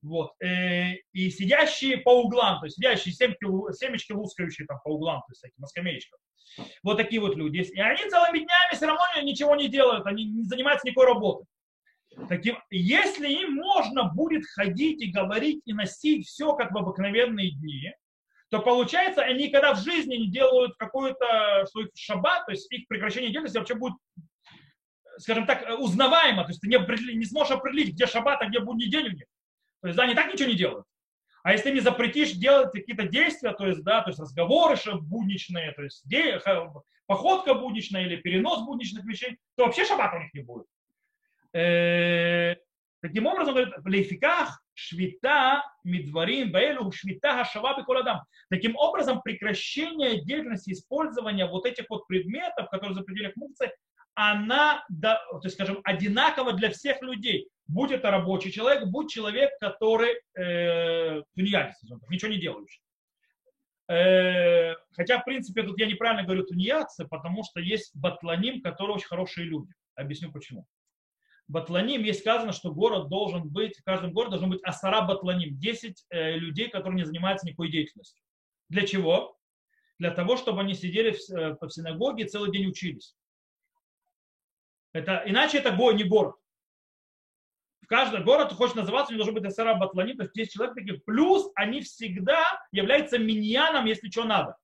Вот. И сидящие по углам, то есть сидящие семечки, семечки лускающие там по углам, то есть такие, на скамеечках. Вот такие вот люди. И они целыми днями все равно ничего не делают, они не занимаются никакой работой. Таким, если им можно будет ходить и говорить и носить все как в обыкновенные дни, то получается, они никогда в жизни не делают какой-то свой шаббат, то есть их прекращение деятельности вообще будет, скажем так, узнаваемо, то есть ты не, не сможешь определить, где шаббат, а где будний день у них. То есть, да, они так ничего не делают. А если не запретишь делать какие-то действия, то есть, да, то есть разговоры будничные, то есть де, походка будничная или перенос будничных вещей, то вообще шаббат у них не будет. Э, таким образом, говорит, в лейфиках швита мидварим баэлу швита хашава беколадам. Таким образом, прекращение деятельности использования вот этих вот предметов, которые запретили к мукце, она, то есть, скажем, одинакова для всех людей будь это рабочий человек, будь человек, который э, ничего не делающий. Э, хотя, в принципе, тут я неправильно говорю тунеядцы, потому что есть батланим, которые очень хорошие люди. Объясню почему. Батланим, есть сказано, что город должен быть, в каждом городе должен быть асара батланим, 10 э, людей, которые не занимаются никакой деятельностью. Для чего? Для того, чтобы они сидели в, э, в синагоге и целый день учились. Это, иначе это не город. В каждом город хочет называться, у него должен быть асара батланим, то есть 10 человек таких. Плюс они всегда являются миньяном, если что надо.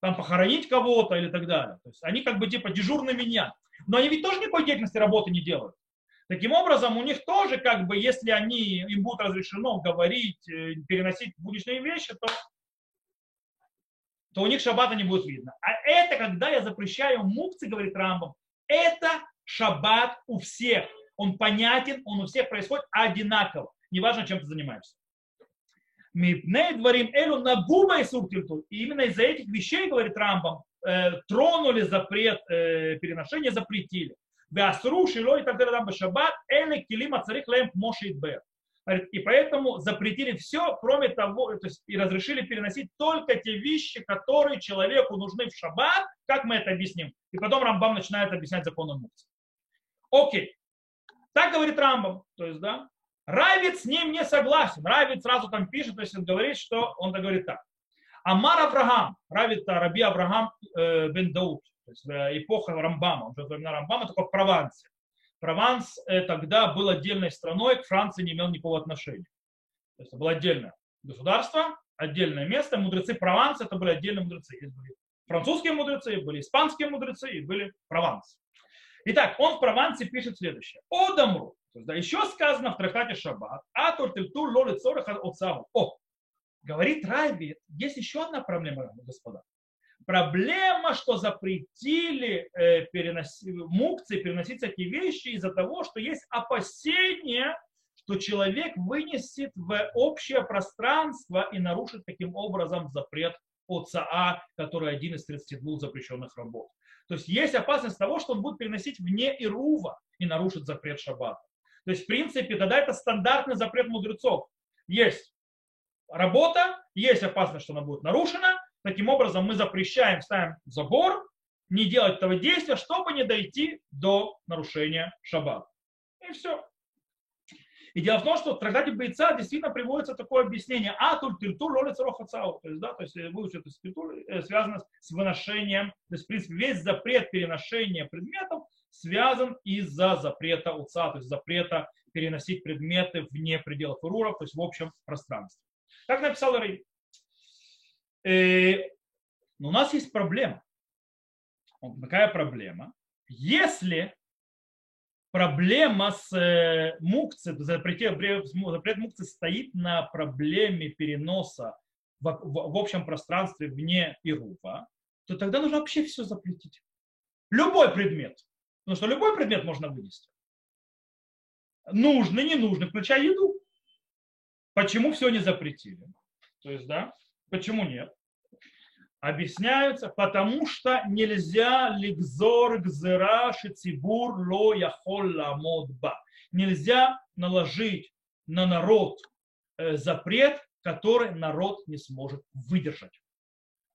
Там похоронить кого-то или так далее. То есть они как бы типа дежурный миньян. Но они ведь тоже никакой деятельности работы не делают. Таким образом, у них тоже, как бы, если они, им будет разрешено говорить, э, переносить будничные вещи, то, то у них шаббата не будет видно. А это, когда я запрещаю мукцы, говорит Рамбам, это шаббат у всех. Он понятен, он у всех происходит одинаково. Неважно, чем ты занимаешься. Мипней дворим элю на губа и И именно из-за этих вещей, говорит Рамбам, э, тронули запрет э, запретили. Веасру шилой там шаббат, эле килима царих лем мошит бер. И поэтому запретили все, кроме того, то есть и разрешили переносить только те вещи, которые человеку нужны в шаббат, как мы это объясним. И потом Рамбам начинает объяснять законы мукции. Окей. Так говорит Рамбам. То есть, да, Равид с ним не согласен. Равид сразу там пишет, то есть он говорит, что он так говорит так. Амар Авраам, Равид Раби Авраам э, бен Дауд, то есть э, эпоха Рамбама, уже времена Рамбама, только в Провансе. Прованс э, тогда был отдельной страной, к Франции не имел никакого отношения. То есть это было отдельное государство, отдельное место. Мудрецы Прованса это были отдельные мудрецы. Были французские мудрецы, были испанские мудрецы и были Прованс. Итак, он в Провансе пишет следующее. О Дамру. Да, еще сказано в трактате Шаббат. А тортильтур лоли цораха от О, говорит Райби, есть еще одна проблема, господа. Проблема, что запретили э, переноси, мукции переносить такие вещи из-за того, что есть опасение, что человек вынесет в общее пространство и нарушит таким образом запрет ОЦА, который один из 32 запрещенных работ. То есть есть опасность того, что он будет переносить вне Ирува и нарушит запрет шаббата. То есть, в принципе, тогда это стандартный запрет мудрецов. Есть работа, есть опасность, что она будет нарушена, Таким образом, мы запрещаем, ставим забор, не делать этого действия, чтобы не дойти до нарушения шаббата. И все. И дело в том, что в трактате бойца действительно приводится такое объяснение. А тут тильтур лолец рохацау. То есть, да, то есть выучить это тильтур э, связано с выношением. То есть, в принципе, весь запрет переношения предметов связан из-за запрета уца, то есть запрета переносить предметы вне пределов уруров, то есть в общем пространстве. Так написал Рей. Э, но у нас есть проблема. Какая проблема? Если проблема с э, мукцией, запрет, мукции стоит на проблеме переноса в, в, в общем пространстве вне Ирува, то тогда нужно вообще все запретить. Любой предмет. Потому что любой предмет можно вынести. Нужный, ненужный, включая еду. Почему все не запретили? То есть, да, почему нет? Объясняются, потому что нельзя ликзор гзера шицибур ло яхол ламодба. Нельзя наложить на народ э, запрет, который народ не сможет выдержать.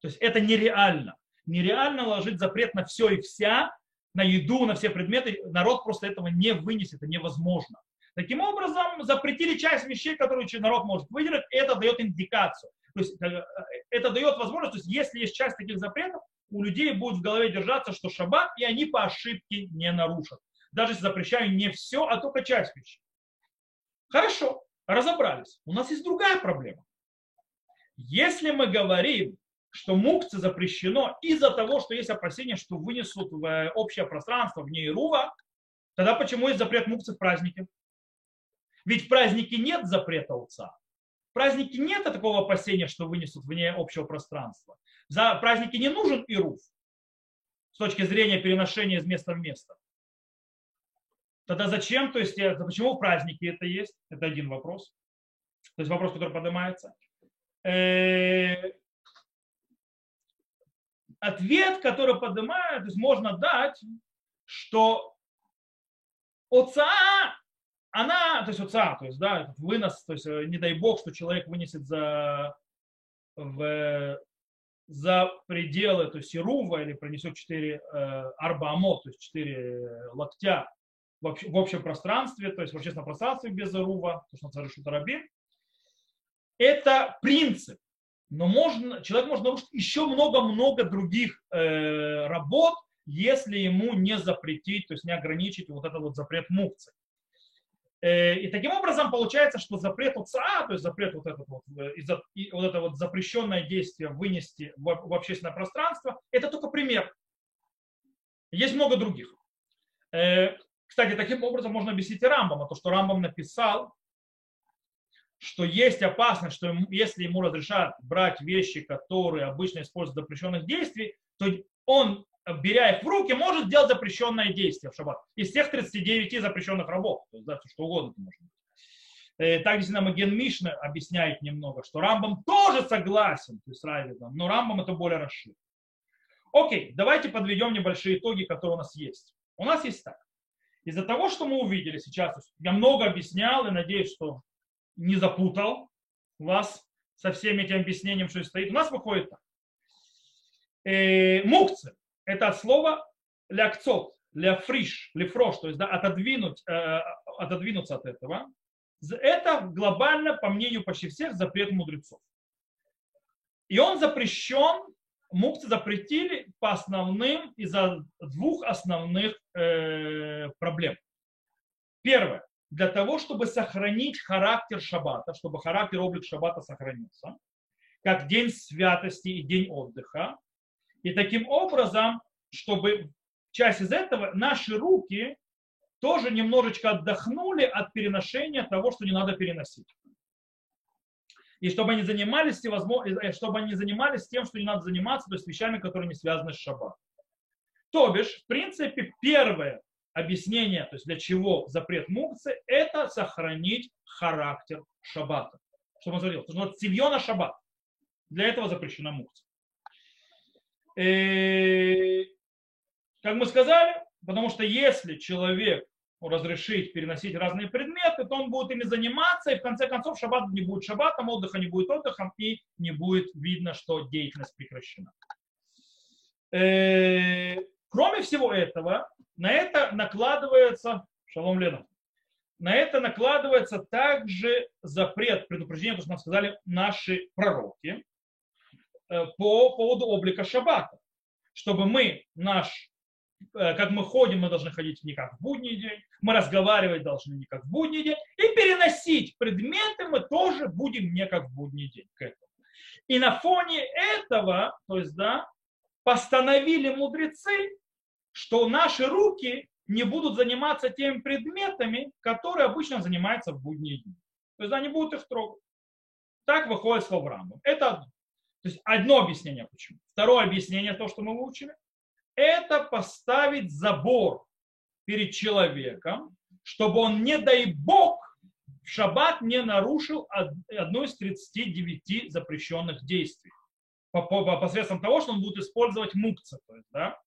То есть это нереально. Нереально наложить запрет на все и вся, на еду, на все предметы. Народ просто этого не вынесет, это невозможно. Таким образом, запретили часть вещей, которые народ может выдержать, это дает индикацию. То есть э, это дает возможность, то есть если есть часть таких запретов, у людей будет в голове держаться, что шаббат, и они по ошибке не нарушат. Даже если запрещаю не все, а только часть вещей. Хорошо, разобрались. У нас есть другая проблема. Если мы говорим, что мукцы запрещено из-за того, что есть опасения, что вынесут в э, общее пространство вне Ирува, тогда почему есть запрет мукцы в празднике? Ведь в празднике нет запрета отца. В празднике нет такого опасения, что вынесут вне общего пространства. За праздники не нужен ируф с точки зрения переношения из места в место. Тогда зачем? То есть, почему в празднике это есть? Это один вопрос. То есть вопрос, который поднимается. Э, ответ, который поднимает, то есть можно дать, что отца она, то есть отца, то есть, да, вынос, то есть, э, не дай бог, что человек вынесет за в за пределы, то есть Ирува, или принесет 4 э, арбаамот, то есть 4 локтя в, общ, в общем пространстве, то есть в общественном пространстве без Ирува, то, что называется Раби, это принцип. Но можно, человек может нарушить еще много-много других э, работ, если ему не запретить, то есть не ограничить вот этот вот запрет мукции. Э, и таким образом получается, что запрет УЦА, то есть запрет вот, этот вот, э, и вот это вот запрещенное действие вынести в, в общественное пространство, это только пример. Есть много других. Э, кстати, таким образом можно объяснить и Рамбама, то, что Рамбам написал, что есть опасность, что если ему разрешат брать вещи, которые обычно используют запрещенных действий, то он беря их в руки, может сделать запрещенное действие в шаббат. Из тех 39 запрещенных работ. То есть, да, что угодно это может быть. Э, так действительно Маген Мишна объясняет немного, что Рамбам тоже согласен с Райвидом, но Рамбам это более расширен. Окей, давайте подведем небольшие итоги, которые у нас есть. У нас есть так. Из-за того, что мы увидели сейчас, я много объяснял и надеюсь, что не запутал вас со всеми этим объяснением, что стоит. У нас выходит так. Э, это от слова лякцот, ляфриш, лифрош, то есть да, отодвинуть, э, отодвинуться от этого. Это глобально, по мнению почти всех, запрет мудрецов. И он запрещен, мукцы запретили по основным, из-за двух основных э, проблем. Первое. Для того, чтобы сохранить характер шаббата, чтобы характер, облик шаббата сохранился, как день святости и день отдыха, и таким образом, чтобы часть из этого, наши руки тоже немножечко отдохнули от переношения того, что не надо переносить. И чтобы они занимались, э, чтобы они занимались тем, что не надо заниматься, то есть вещами, которые не связаны с шаббатом. То бишь, в принципе, первое объяснение, то есть для чего запрет мукцы, это сохранить характер шаббата. Что он говорил? Потому что цивьона шаббат. Для этого запрещена мукция. И, как мы сказали, потому что если человек разрешить переносить разные предметы, то он будет ими заниматься, и в конце концов шаббат не будет шаббатом, отдыха не будет отдыхом, и не будет видно, что деятельность прекращена. Кроме всего этого, на это накладывается, шалом Лена, на это накладывается также запрет, предупреждение, то, что нам сказали наши пророки, Э, по поводу облика шаббата. Чтобы мы, наш, э, как мы ходим, мы должны ходить не как в будний день, мы разговаривать должны не как в будний день, и переносить предметы мы тоже будем не как в будний день к этому. И на фоне этого, то есть, да, постановили мудрецы, что наши руки не будут заниматься теми предметами, которые обычно занимаются в будние дни. То есть они будут их трогать. Так выходит слово Рамбам. Это одно. То есть одно объяснение почему. Второе объяснение, то, что мы выучили, это поставить забор перед человеком, чтобы он, не дай бог, в шаббат не нарушил одно из 39 запрещенных действий. По, по, по посредством того, что он будет использовать мукца. То есть, да?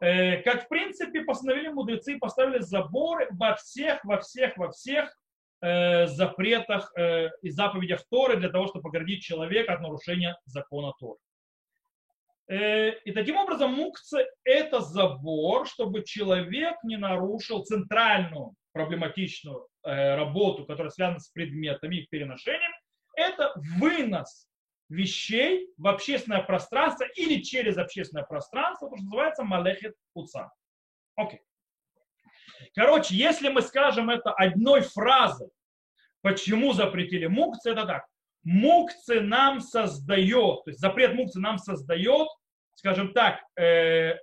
э, как в принципе постановили мудрецы, поставили заборы во всех, во всех, во всех э, запретах э, и заповедях Торы для того, чтобы оградить человека от нарушения закона Торы. Э, и таким образом мукция – это забор, чтобы человек не нарушил центральную проблематичную работу, которая связана с предметами, их переношением. Это вынос вещей в общественное пространство или через общественное пространство, то, что называется малехет уца. Окей. Короче, если мы скажем это одной фразой, почему запретили мукцы, это так. Мукцы нам создает, то есть запрет мукцы нам создает, скажем так, э,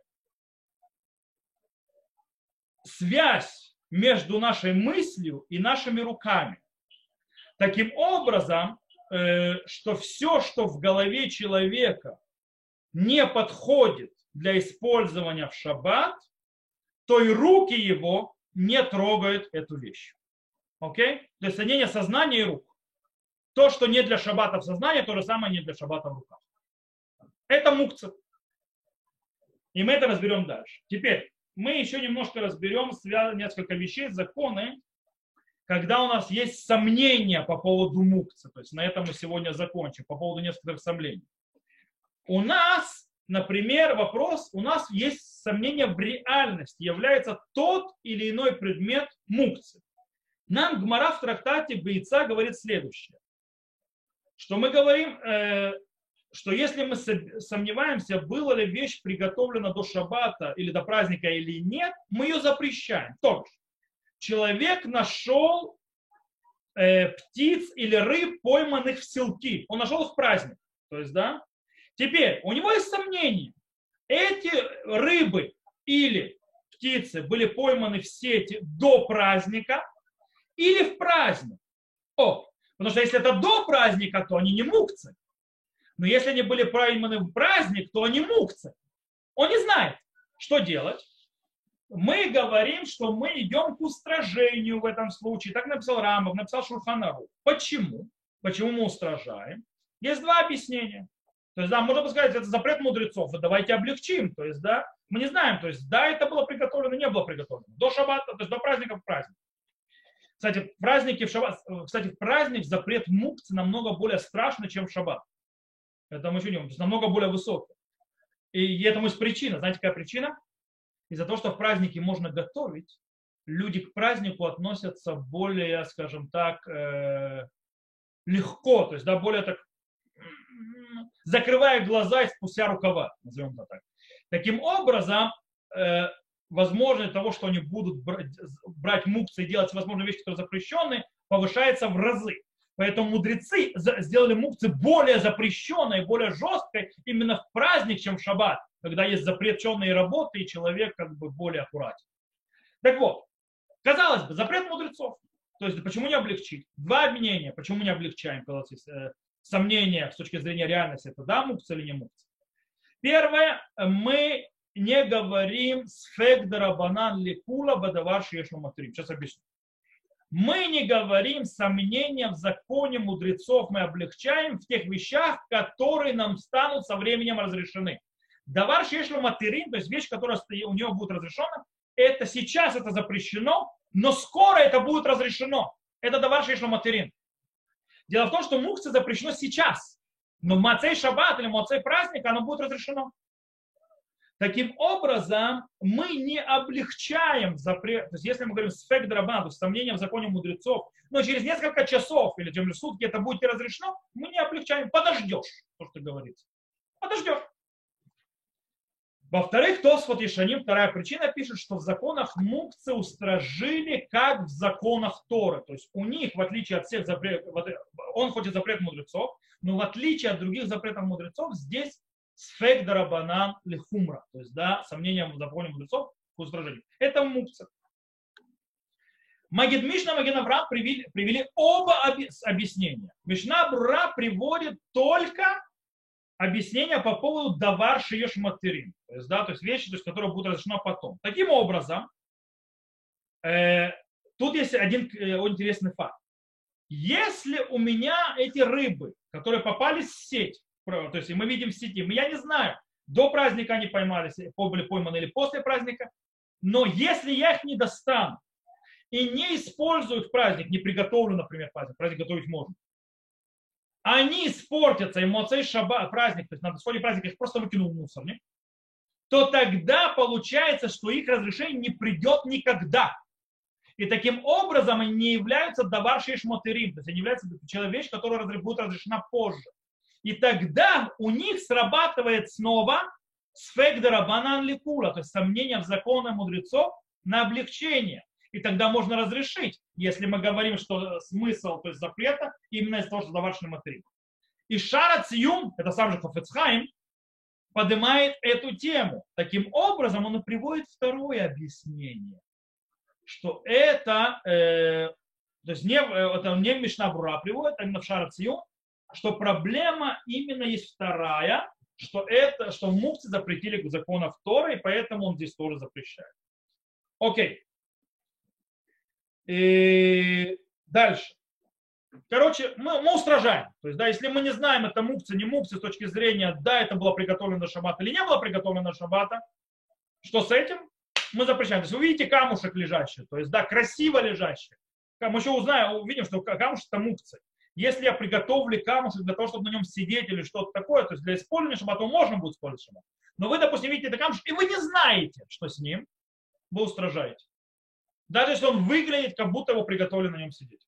связь между нашей мыслью и нашими руками. Таким образом, э, что все, что в голове человека не подходит для использования в шаббат, то и руки его не трогают эту вещь. Окей? То есть соединение сознания и рук. То, что не для шаббата в сознании, то же самое не для шаббата в руках. Это мукца. И мы это разберем дальше. Теперь мы еще немножко разберем несколько вещей, законы, когда у нас есть сомнения по поводу мукца. То есть на этом мы сегодня закончим, по поводу нескольких сомнений. У нас, например, вопрос, у нас есть сомнение в реальности, является тот или иной предмет мукцы. Нам Гмара в трактате Бойца говорит следующее, что мы говорим, э, что если мы сомневаемся, была ли вещь приготовлена до шаббата или до праздника или нет, мы ее запрещаем. То есть человек нашел э, птиц или рыб, пойманных в селки. Он нашел их в праздник. То есть, да. Теперь, у него есть сомнения. Эти рыбы или птицы были пойманы в сети до праздника или в праздник. О, потому что если это до праздника, то они не мукцы. Но если они были пойманы в праздник, то они мукцы. Он не знает, что делать мы говорим, что мы идем к устражению в этом случае. Так написал Рамов, написал Шурханару. Почему? Почему мы устражаем? Есть два объяснения. То есть, да, можно сказать, это запрет мудрецов, давайте облегчим. То есть, да, мы не знаем, то есть, да, это было приготовлено, не было приготовлено. До шаббата, то есть до праздника в праздник. Кстати, в празднике в шаббат, кстати, в праздник запрет мукцы намного более страшный, чем в шаббат. Это мы еще не то есть намного более высокий. И этому есть причина. Знаете, какая причина? из-за того, что в празднике можно готовить, люди к празднику относятся более, скажем так, э, легко, то есть да, более так, закрывая глаза и спустя рукава, назовем это так. Таким образом, э, возможность того, что они будут брать, брать мукцы и делать возможные вещи, которые запрещены, повышается в разы. Поэтому мудрецы сделали мукцы более запрещенной, более жесткой именно в праздник, чем в шаббат когда есть запрещенные работы, и человек как бы более аккуратен. Так вот, казалось бы, запрет мудрецов. То есть почему не облегчить? Два обвинения. Почему не облегчаем, когда есть э, сомнения с точки зрения реальности, это да мукция или не мукция. Первое, мы не говорим сфегдара банан ликула бадавар шешу матрим. Сейчас объясню. Мы не говорим сомнения в законе мудрецов, мы облегчаем в тех вещах, которые нам станут со временем разрешены. Давар шешлю материн, то есть вещь, которая у него будет разрешена, это сейчас это запрещено, но скоро это будет разрешено. Это давар шешлю материн. Дело в том, что мукция запрещено сейчас, но мацей шаббат или мацей праздник, оно будет разрешено. Таким образом, мы не облегчаем запрет, то есть если мы говорим сфек драбан, то есть сомнение в законе мудрецов, но через несколько часов или через сутки это будет разрешено, мы не облегчаем, подождешь, то, что говорится. Подождешь. Во-вторых, Тосфот Ишаним, вторая причина, пишет, что в законах мукцы устражили, как в законах Торы. То есть у них, в отличие от всех запретов, он и запрет мудрецов, но в отличие от других запретов мудрецов, здесь сфек дарабанан лихумра. То есть, да, сомнения в законе мудрецов к устражению. Это мукца. Магид Мишна, Магид привели, привели оба объяснения. Мишна Брура приводит только объяснение по поводу давар шиеш материн, то есть, да, то есть вещи, то есть, которые будут разрешены потом. Таким образом, э, тут есть один э, интересный факт. Если у меня эти рыбы, которые попали в сеть, то есть мы видим в сети, я не знаю, до праздника они поймались, были пойманы или после праздника, но если я их не достану и не использую в праздник, не приготовлю, например, праздник, праздник готовить можно, они испортятся, и моцей шаба, праздник, то есть на исходе праздника их просто выкинул в мусорник, то тогда получается, что их разрешение не придет никогда. И таким образом они не являются даваршей шмотырим, то есть они являются вещь, которая будет разрешена позже. И тогда у них срабатывает снова сфегдера банан ликула, то есть сомнение в законах мудрецов на облегчение и тогда можно разрешить, если мы говорим, что смысл, то есть запрета, именно из того, что заваршный материк. И Шара Циюм, это сам же Хафецхайм, поднимает эту тему. Таким образом, он и приводит второе объяснение, что это, э, то есть не, э, это не Мишна Брура приводит, а именно в Шара Циюм, что проблема именно есть вторая, что это, что в Мукте запретили законов Торы, и поэтому он здесь тоже запрещает. Окей. И дальше. Короче, мы, мы устражаем. То есть, да, если мы не знаем, это мукция, не мукция, с точки зрения, да, это было приготовлено шаббат или не было приготовлено шаббата, что с этим? Мы запрещаем. То есть вы видите камушек лежащий, то есть, да, красиво лежащий. Мы еще узнаем, увидим, что камушек это мукция. Если я приготовлю камушек для того, чтобы на нем сидеть или что-то такое, то есть для использования шаббата можно будет использовать шаббат. Но вы, допустим, видите это камушек, и вы не знаете, что с ним, вы устражаете. Даже если он выглядит, как будто его приготовили на нем сидеть.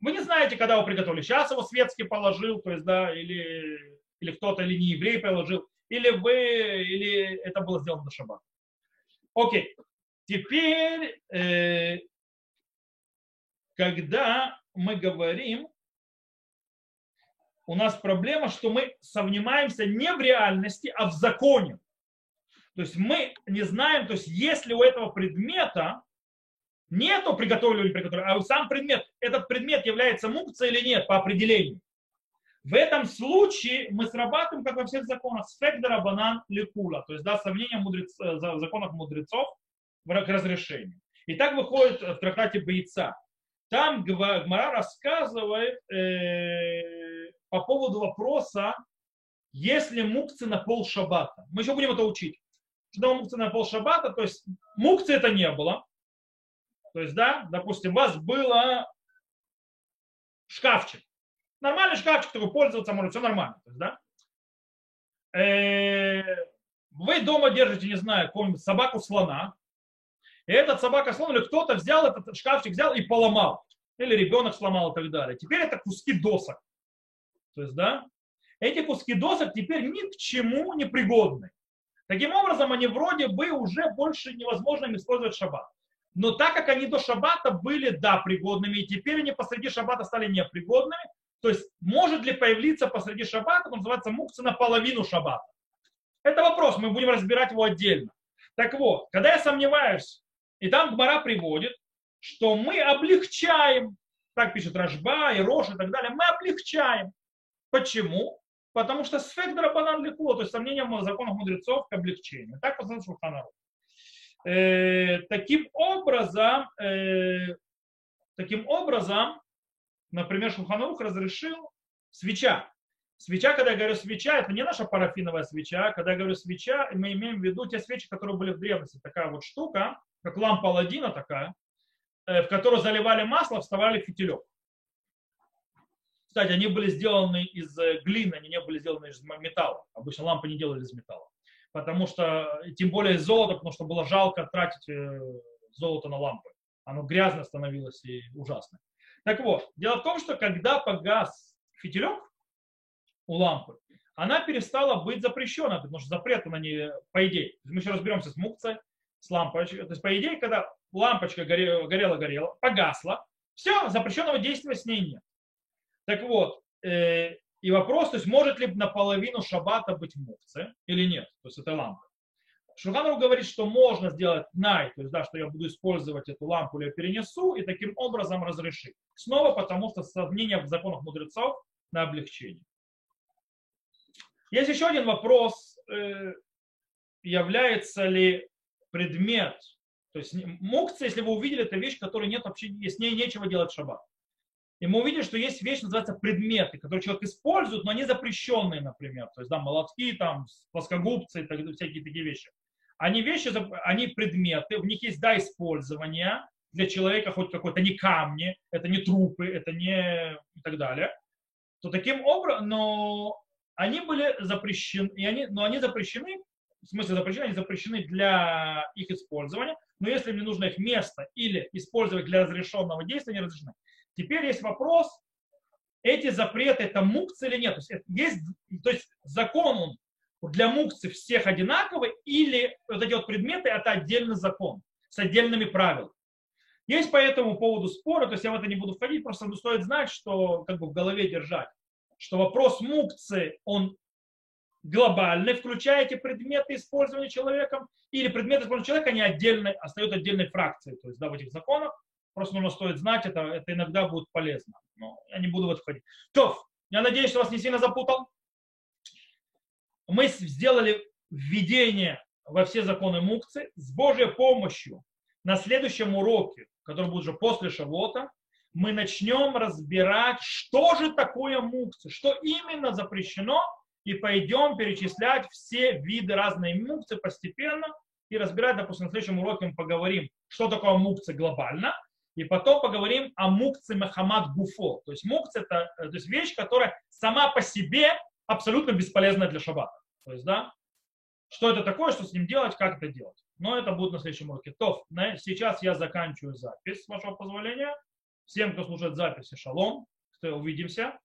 Вы не знаете, когда его приготовили. Сейчас его светский положил, то есть, да, или, или кто-то, или не еврей положил, или вы, или это было сделано до шаббата. Окей. Теперь, э, когда мы говорим, у нас проблема, что мы сомневаемся не в реальности, а в законе. То есть мы не знаем, то есть если у этого предмета нету приготовленного или приготовленного, а сам предмет, этот предмет является мукцией или нет по определению. В этом случае мы срабатываем, как во всех законах, сфекдера банан ликула, то есть да, сомнение мудрец, э, в законах мудрецов к разрешению. И так выходит в трактате Бойца. Там Гмара рассказывает э, по поводу вопроса, если мукцы на пол шаббата. Мы еще будем это учить. Что мукцы на пол шаббата, то есть мукцы это не было. То есть, да, допустим, у вас было шкафчик. Нормальный шкафчик, который пользоваться может, все нормально. То есть, да? Э, вы дома держите, не знаю, какую-нибудь собаку-слона, и этот собака-слон или кто-то взял этот шкафчик, взял и поломал. Или ребенок сломал и так далее. Теперь это куски досок. То есть, да, эти куски досок теперь ни к чему не пригодны. Таким образом, они вроде бы уже больше невозможно использовать шаббат. Но так как они до шаббата были, да, пригодными, и теперь они посреди шаббата стали непригодными, то есть может ли появиться посреди шаббата, называется мукция наполовину шаббата. Это вопрос, мы будем разбирать его отдельно. Так вот, когда я сомневаюсь, и там Гмара приводит, что мы облегчаем, так пишет Рожба и Рош и так далее, мы облегчаем. Почему? Потому что сфек драбанан легко, то есть сомнение в законах мудрецов к облегчению. Так познал Шуханару. Э, таким образом, э, таким образом, например, Шуханарух разрешил свеча. Свеча, когда я говорю свеча, это не наша парафиновая свеча. Когда я говорю свеча, мы имеем в виду те свечи, которые были в древности. Такая вот штука, как лампа Аладдина такая, э, в которую заливали масло, вставали фитилек. Кстати, они были сделаны из э, глины, они не были сделаны из металла. Обычно лампы не делали из металла. Потому что, тем более из золота, потому что было жалко тратить э, золото на лампы. Оно грязно становилось и ужасно. Так вот, дело в том, что когда погас фитилек у лампы, она перестала быть запрещенной, потому что запрета на нее, по идее, мы еще разберемся с мукцией, с лампочкой. То есть, по идее, когда лампочка горела-горела, погасла, все, запрещенного действия с ней нет. Так вот, э, и вопрос, то есть может ли наполовину шаббата быть мукция или нет, то есть это лампа. Шуханов говорит, что можно сделать най, то есть да, что я буду использовать эту лампу или я перенесу, и таким образом разрешить. Снова потому что сомнение в законах мудрецов на облегчение. Есть еще один вопрос, э, является ли предмет. То есть мукция, если вы увидели, это вещь, которая нет вообще, с ней нечего делать в шаббат. И мы увидели, что есть вещь, называется предметы, которые человек использует, но они запрещенные, например. То есть, да, молотки, там, плоскогубцы так, всякие такие вещи. Они вещи, они предметы, в них есть, да, использование для человека хоть какой-то, не камни, это не трупы, это не и так далее. То таким образом, но они были запрещены, и они, но они запрещены в смысле запрещены, они запрещены для их использования, но если мне нужно их место или использовать для разрешенного действия, не разрешены. Теперь есть вопрос, эти запреты это мукцы или нет. То есть, есть, то есть закон он для мукцы всех одинаковый или вот эти вот предметы это отдельный закон с отдельными правилами. Есть по этому поводу споры, то есть я в это не буду входить, просто стоит знать, что как бы в голове держать, что вопрос мукцы, он глобальный, включая эти предметы использования человеком, или предметы использования человека, они отдельно, остаются отдельной фракцией, то есть да, в этих законах. Просто нужно стоит знать это, это иногда будет полезно. Но я не буду в это входить. То, я надеюсь, что вас не сильно запутал. Мы сделали введение во все законы мукции с Божьей помощью. На следующем уроке, который будет уже после Шавота, мы начнем разбирать, что же такое мукция, что именно запрещено и пойдем перечислять все виды разной мукции постепенно и разбирать, допустим, на следующем уроке мы поговорим, что такое мукция глобально. И потом поговорим о мукце Махамад Гуфо. То есть мукце это то есть вещь, которая сама по себе абсолютно бесполезна для шаббата. То есть, да, что это такое, что с ним делать, как это делать. Но это будет на следующем уроке. То, сейчас я заканчиваю запись, с вашего позволения. Всем, кто слушает записи, шалом. Увидимся.